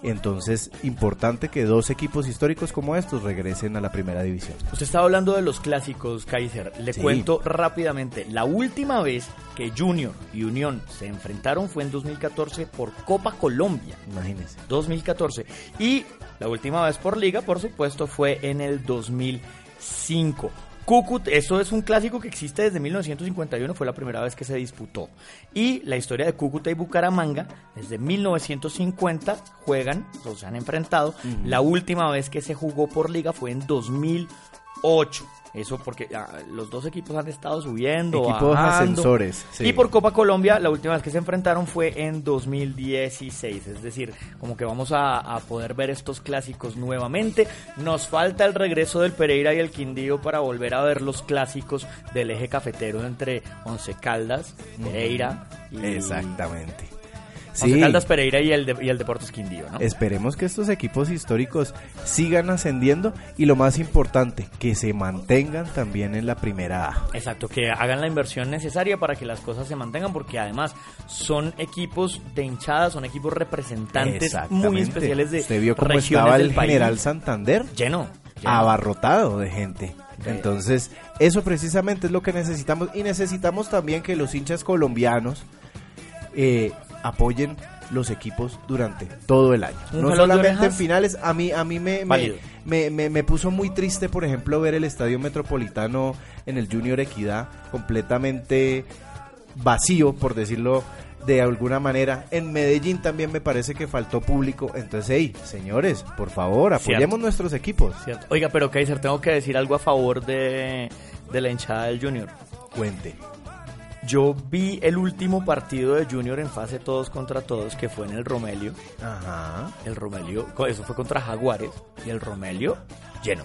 D: Entonces, importante que dos equipos históricos como estos regresen a la primera división.
C: Usted estaba hablando de los clásicos, Kaiser. Le
D: Sí.
C: cuento rápidamente. La última vez que Junior y Unión se enfrentaron fue en 2014 por Copa Colombia.
D: Imagínense.
C: 2014. Y la última vez por liga, por supuesto, fue en el 2005. Cúcut, eso es un clásico que existe desde 1951, fue la primera vez que se disputó. Y la historia de Cúcuta y Bucaramanga, desde 1950 juegan, o se han enfrentado. La última vez que se jugó por liga fue en 2008. Eso porque ah, los dos equipos han estado subiendo.
D: Equipos
C: bajando.
D: ascensores, sí.
C: Y por Copa Colombia, la última vez que se enfrentaron fue en 2016. Es decir, como que vamos a, a poder ver estos clásicos nuevamente. Nos falta el regreso del Pereira y el Quindío para volver a ver los clásicos del eje cafetero entre Once Caldas, Pereira y.
D: Exactamente.
C: Once
D: Sí.
C: Caldas, Pereira y el, de- y el Deportes Quindío, ¿no?
D: Esperemos que estos equipos históricos sigan ascendiendo y lo más importante, que se mantengan también en la primera A.
C: Exacto, que hagan la inversión necesaria para que las cosas se mantengan, porque además son equipos de hinchada, son equipos representantes muy especiales de
D: ¿Usted vio cómo
C: regiones
D: estaba el
C: país.
D: General Santander?
C: Lleno,
D: abarrotado de gente. Entonces, eso precisamente es lo que necesitamos y necesitamos también que los hinchas colombianos eh, apoyen los equipos durante todo el año.
C: Un
D: No solamente en finales, a mí, a mí me, me, me, me- me puso muy triste, por ejemplo, ver el Estadio Metropolitano en el Junior Equidad completamente vacío, por decirlo de alguna manera. En Medellín también me parece que faltó público. Entonces, hey, señores, por favor, apoyemos
C: Cierto.
D: nuestros equipos.
C: Cierto. Oiga, pero Kaiser, tengo que decir algo a favor de, de la hinchada del Junior.
D: Cuente.
C: Yo vi el último partido de Junior en fase todos contra todos, que fue en el Romelio.
D: Ajá.
C: El Romelio, eso fue contra Jaguares, y el Romelio lleno.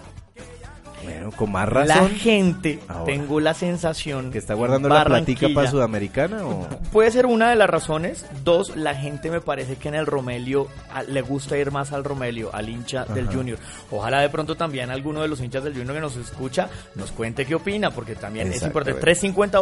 D: Bueno, con más
C: La
D: razón.
C: gente,
D: Ahora.
C: tengo la sensación
D: ¿Que está guardando la platica para Sudamericana o...?
C: Puede ser una de las razones. Dos, la gente me parece que en el Romelio a- le gusta ir más al Romelio, al hincha del. Junior. Ojalá de pronto también alguno de los hinchas del Junior que nos escucha nos cuente qué opina, porque también es importante.
D: Exactamente.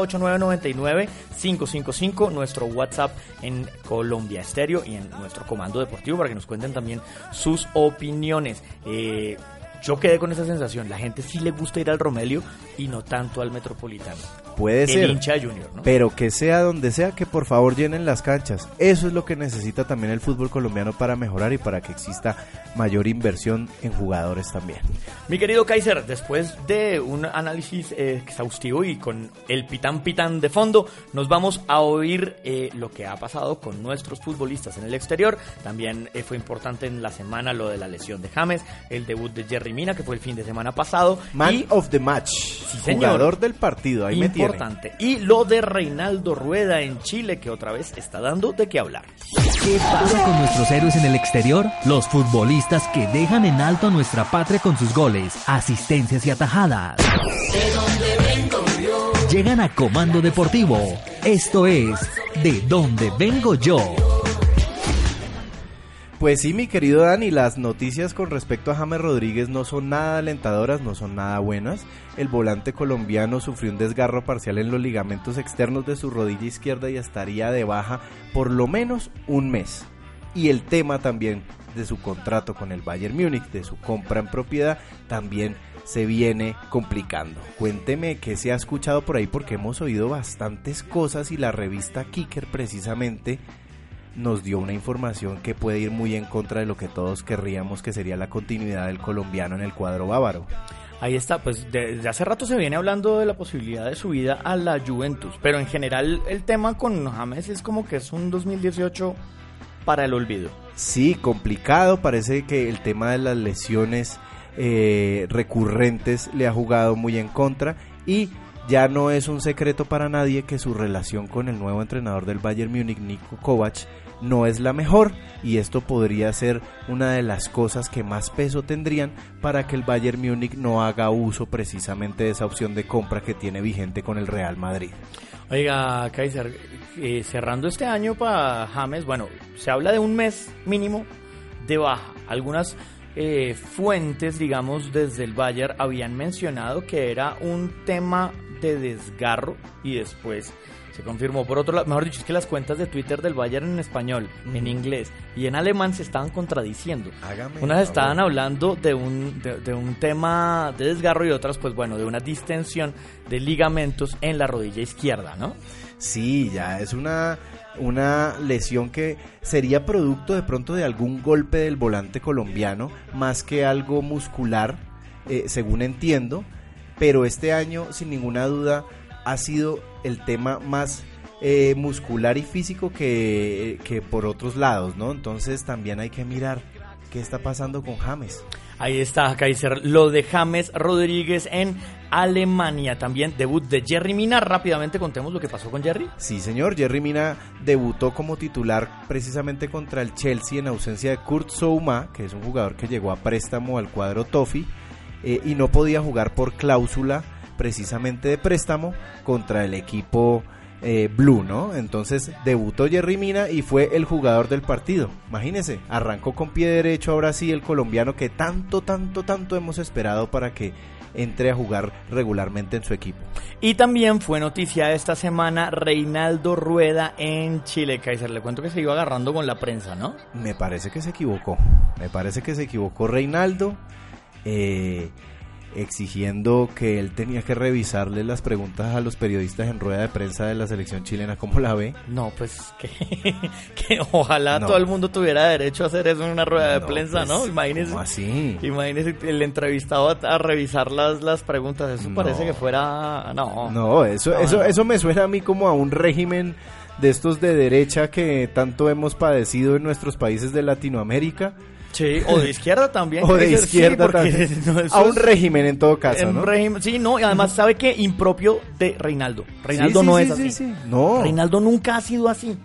C: 350-8999-555, nuestro WhatsApp en Colombia Estéreo y en nuestro comando deportivo para que nos cuenten también sus opiniones. Eh, yo quedé con esa sensación. La gente sí le gusta ir al Romelio y no tanto al Metropolitano.
D: Puede
C: el
D: ser.
C: hincha Junior, ¿no?
D: Pero que sea donde sea, que por favor llenen las canchas. Eso es lo que necesita también el fútbol colombiano para mejorar y para que exista mayor inversión en jugadores también.
C: Mi querido Kaiser, después de un análisis eh, exhaustivo y con el pitán pitán de fondo, nos vamos a oír eh, lo que ha pasado con nuestros futbolistas en el exterior. También eh, fue importante en la semana lo de la lesión de James, el debut de Jerry Mina, que fue el fin de semana pasado.
D: Man
C: y
D: of the match.
C: señor.
D: Jugador del partido. Ahí me tiene.
C: Importante. Y lo de Reinaldo Rueda en Chile, que otra vez está dando de qué hablar.
A: ¿Qué pasa con nuestros héroes en el exterior? Los futbolistas que dejan en alto a nuestra patria con sus goles, asistencias y atajadas. Llegan a Comando Deportivo. Esto es De Dónde Vengo Yo.
D: Pues sí, mi querido Dani, las noticias con respecto a James Rodríguez no son nada alentadoras, no son nada buenas. El volante colombiano sufrió un desgarro parcial en los ligamentos externos de su rodilla izquierda y estaría de baja por lo menos un mes. Y el tema también de su contrato con el Bayern Múnich, de su compra en propiedad, también se viene complicando. Cuénteme qué se ha escuchado por ahí porque hemos oído bastantes cosas y la revista Kicker precisamente nos dio una información que puede ir muy en contra de lo que todos querríamos que sería la continuidad del colombiano en el cuadro bávaro.
C: Ahí está, pues desde hace rato se viene hablando de la posibilidad de subida a la Juventus, pero en general el tema con James es como que es un 2018 para el olvido.
D: Sí, complicado, parece que el tema de las lesiones eh, recurrentes le ha jugado muy en contra y ya no es un secreto para nadie que su relación con el nuevo entrenador del Bayern Múnich, Niko Kovac, no es la mejor y esto podría ser una de las cosas que más peso tendrían para que el Bayern Múnich no haga uso precisamente de esa opción de compra que tiene vigente con el Real Madrid.
C: Oiga, Kaiser, eh, cerrando este año para James, bueno, se habla de un mes mínimo de baja. Algunas eh, fuentes, digamos, desde el Bayern habían mencionado que era un tema de desgarro y después se confirmó. Por otro lado, mejor dicho, es que las cuentas de Twitter del Bayern en español, en inglés y en alemán se estaban contradiciendo.
D: Hágame
C: Unas estaban hablando de un, de, de un tema de desgarro y otras, pues bueno, de una distensión de ligamentos en la rodilla izquierda, ¿no?
D: Sí, ya es una, una lesión que sería producto de pronto de algún golpe del volante colombiano, más que algo muscular, eh, según entiendo, pero este año sin ninguna duda ha sido el tema más eh, muscular y físico que, que por otros lados, ¿no? Entonces también hay que mirar qué está pasando con James.
C: Ahí está, Kaiser. Lo de James Rodríguez en Alemania. También debut de Jerry Mina. Rápidamente contemos lo que pasó con Jerry.
D: Sí, señor. Jerry Mina debutó como titular precisamente contra el Chelsea en ausencia de Kurt Souma, que es un jugador que llegó a préstamo al cuadro Toffee eh, y no podía jugar por cláusula precisamente de préstamo contra el equipo eh, Blue, ¿no? Entonces debutó Jerry Mina y fue el jugador del partido. Imagínense, arrancó con pie derecho ahora sí el colombiano que tanto, tanto, tanto hemos esperado para que entre a jugar regularmente en su equipo.
C: Y también fue noticia esta semana Reinaldo Rueda en Chile. Kaiser, le cuento que se iba agarrando con la prensa, ¿no?
D: Me parece que se equivocó. Me parece que se equivocó Reinaldo. eh, exigiendo que él tenía que revisarle las preguntas a los periodistas en rueda de prensa de la selección chilena, ¿cómo la ve?
C: No, pues que, que ojalá
D: No.
C: todo el mundo tuviera derecho a hacer eso en una rueda de prensa,
D: pues,
C: ¿no? Imagínese.
D: ¿cómo así?
C: Imagínese el entrevistado a, a revisar las, las preguntas. Eso
D: No.
C: parece que fuera. No.
D: No, eso, eso,
C: no.
D: eso me suena a mí como a un régimen de estos de derecha que tanto hemos padecido en nuestros países de Latinoamérica.
C: Sí, o de izquierda también.
D: O de
C: sí,
D: izquierda también.
C: no,
D: a un
C: es-
D: régimen en todo caso,
C: en
D: ¿no?
C: régimen- sí, no, y además sabe que impropio de Reinaldo. Reinaldo
D: Sí,
C: no
D: sí,
C: es
D: sí,
C: así.
D: sí. No.
C: Reinaldo nunca ha sido así.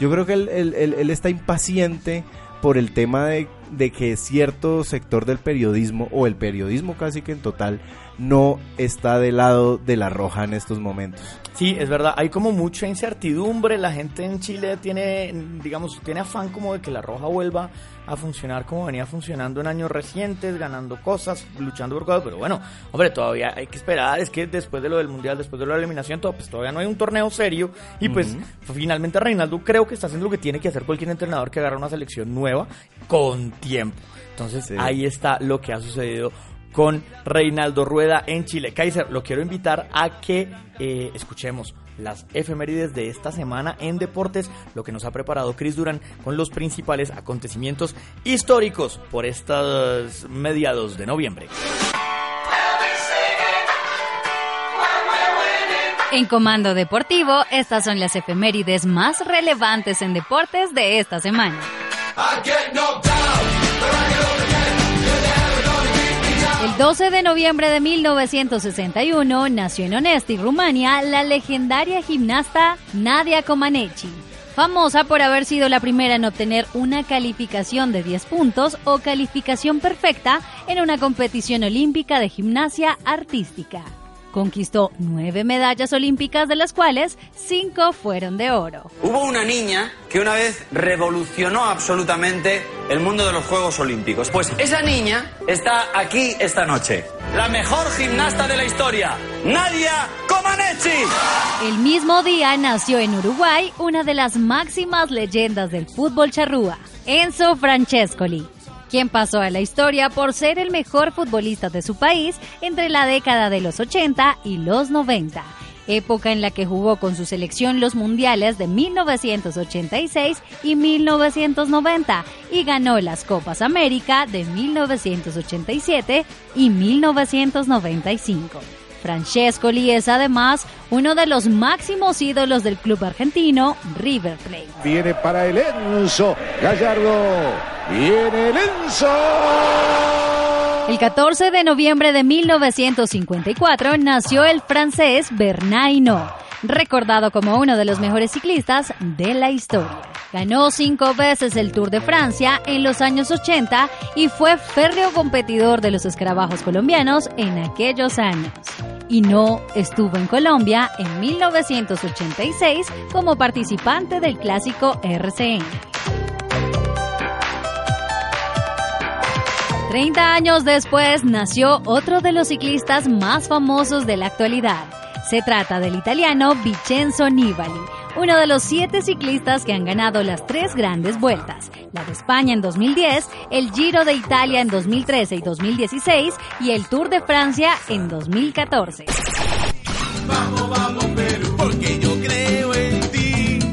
D: Yo creo que él, él- él- él está impaciente por el tema de, de que cierto sector del periodismo, o el periodismo casi que en total, no está del lado de la roja en estos momentos.
C: Sí, es verdad, hay como mucha incertidumbre, la gente en Chile tiene, digamos, tiene afán como de que la Roja vuelva a funcionar como venía funcionando en años recientes, ganando cosas, luchando por cosas, pero bueno, hombre, todavía hay que esperar, es que después de lo del Mundial, después de lo de la eliminación, todo, pues todavía no hay un torneo serio y pues finalmente Reinaldo creo que está haciendo lo que tiene que hacer cualquier entrenador que agarra una selección nueva con tiempo. Entonces
D: Sí.
C: ahí está lo que ha sucedido con Reinaldo Rueda en Chile. Kaiser, lo quiero invitar a que eh, escuchemos las efemérides de esta semana en deportes, lo que nos ha preparado Chris Duran con los principales acontecimientos históricos por estos mediados de noviembre.
H: En Comando Deportivo, estas son las efemérides más relevantes en deportes de esta semana. 12 de noviembre de 1961 nació en Onesti, Rumania, la legendaria gimnasta Nadia Comaneci, famosa por haber sido la primera en obtener una calificación de 10 puntos o calificación perfecta en una competición olímpica de gimnasia artística. Conquistó nueve medallas olímpicas, de las cuales cinco fueron de oro.
I: Hubo una niña que una vez revolucionó absolutamente el mundo de los Juegos Olímpicos. Pues esa niña está aquí esta noche. La mejor gimnasta de la historia, Nadia Comaneci.
H: El mismo día nació en Uruguay una de las máximas leyendas del fútbol charrúa, Enzo Francescoli, quien pasó a la historia por ser el mejor futbolista de su país entre la década de los 80 y los 90, época en la que jugó con su selección los mundiales de 1986 y 1990 y ganó las Copas América de 1987 y 1995. Francescoli es además uno de los máximos ídolos del club argentino River Plate.
J: Viene para el Enzo. Gallardo. Viene el Enzo.
H: El 14 de noviembre de 1954 nació el francés Bernard Hinault, recordado como uno de los mejores ciclistas de la historia. Ganó cinco veces el Tour de Francia en los años 80 y fue férreo competidor de los escarabajos colombianos en aquellos años. Hinault estuvo en Colombia en 1986 como participante del clásico RCN. 30 años después nació otro de los ciclistas más famosos de la actualidad. Se trata del italiano Vincenzo Nibali, uno de los siete ciclistas que han ganado las tres grandes vueltas, la de España en 2010, el Giro de Italia en 2013 y 2016 y el Tour de Francia en 2014.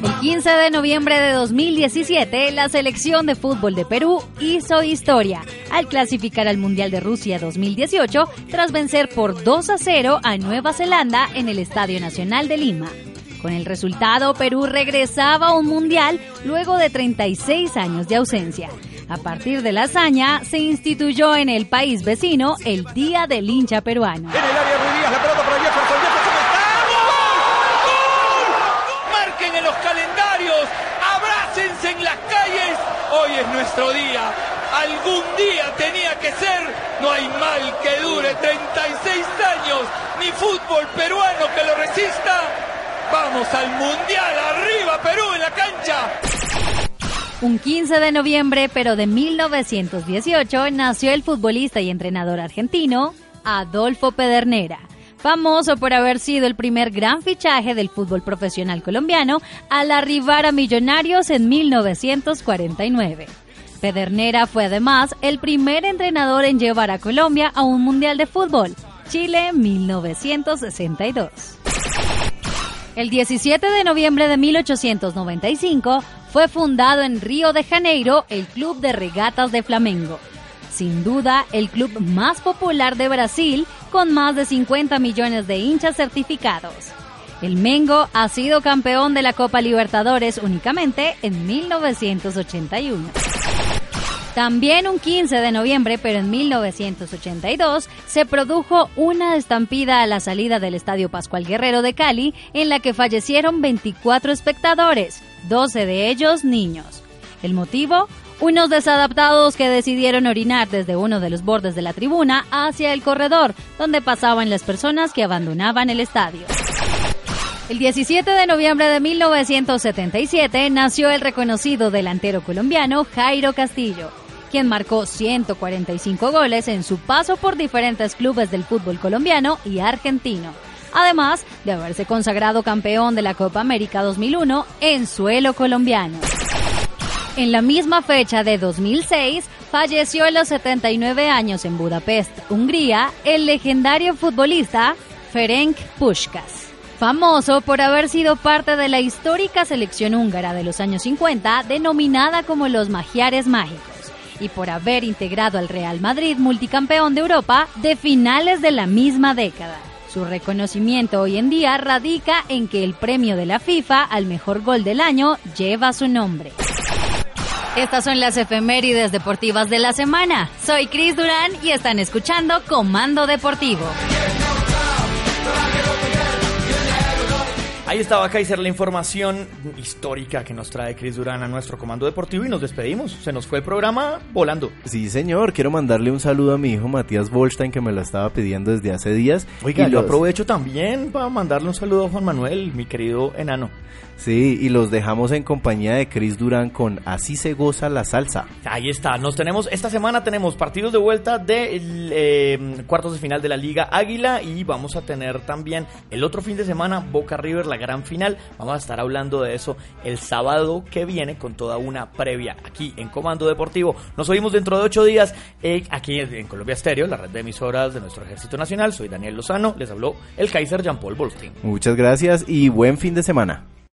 H: El 15 de noviembre de 2017, la selección de fútbol de Perú hizo historia al clasificar al Mundial de Rusia 2018 tras vencer por 2 a 0 a Nueva Zelanda en el Estadio Nacional de Lima. Con el resultado, Perú regresaba a un mundial luego de 36 años de ausencia. A partir de la hazaña, se instituyó en el país vecino el Día del hincha peruano.
J: En el área Ruidías, la pelota para Jefferson. Jefferson está.
K: Marquen en los calendarios, abrácense en las calles. Hoy es nuestro día. Algún día tenía que ser. No hay mal que dure 36 años, ni fútbol peruano que lo resista. Vamos al mundial, arriba Perú en la cancha.
H: Un 15 de noviembre, pero de 1918, nació el futbolista y entrenador argentino Adolfo Pedernera, famoso por haber sido el primer gran fichaje del fútbol profesional colombiano al arribar a Millonarios en 1949. Pedernera fue además el primer entrenador en llevar a Colombia a un Mundial de Fútbol, Chile 1962. El 17 de noviembre de 1895 fue fundado en Río de Janeiro el Club de Regatas de Flamengo. Sin duda, el club más popular de Brasil, con más de 50 millones de hinchas certificados. El Mengo ha sido campeón de la Copa Libertadores únicamente en 1981. También un 15 de noviembre, pero en 1982, se produjo una estampida a la salida del Estadio Pascual Guerrero de Cali, en la que fallecieron 24 espectadores, 12 de ellos niños. ¿El motivo? Unos desadaptados que decidieron orinar desde uno de los bordes de la tribuna hacia el corredor, donde pasaban las personas que abandonaban el estadio. El 17 de noviembre de 1977 nació el reconocido delantero colombiano Jairo Castillo, quien marcó 145 goles en su paso por diferentes clubes del fútbol colombiano y argentino, además de haberse consagrado campeón de la Copa América 2001 en suelo colombiano. En la misma fecha de 2006, falleció a los 79 años en Budapest, Hungría, el legendario futbolista Ferenc Puskas famoso por haber sido parte de la histórica selección húngara de los años 50 denominada como los Magiares Mágicos y por haber integrado al Real Madrid multicampeón de Europa de finales de la misma década. Su reconocimiento hoy en día radica en que el premio de la FIFA al mejor gol del año lleva su nombre. Estas son las efemérides deportivas de la semana. Soy Cris Durán y están escuchando Comando Deportivo.
C: Ahí estaba Kaiser la información histórica que nos trae Cris Durán a nuestro comando deportivo y nos despedimos. Se nos fue el programa volando.
D: Sí, señor. Quiero mandarle un saludo a mi hijo Matías Bolstein que me lo estaba pidiendo desde hace días.
C: Oiga,
D: Y
C: yo
D: los-
C: aprovecho también para mandarle un saludo a Juan Manuel, mi querido enano.
D: Sí, y los dejamos en compañía de Cris Durán con Así se goza la salsa.
C: Ahí está, nos tenemos, esta semana tenemos partidos de vuelta de cuartos de final de la Liga Águila y vamos a tener también el otro fin de semana Boca River, la gran final. Vamos a estar hablando de eso el sábado que viene con toda una previa aquí en Comando Deportivo. Nos oímos dentro de ocho días eh, aquí en Colombia Estéreo, la red de emisoras de nuestro Ejército Nacional. Soy Daniel Lozano, les habló el Kaiser Jean-Paul Bolstein.
D: Muchas gracias y buen fin de semana.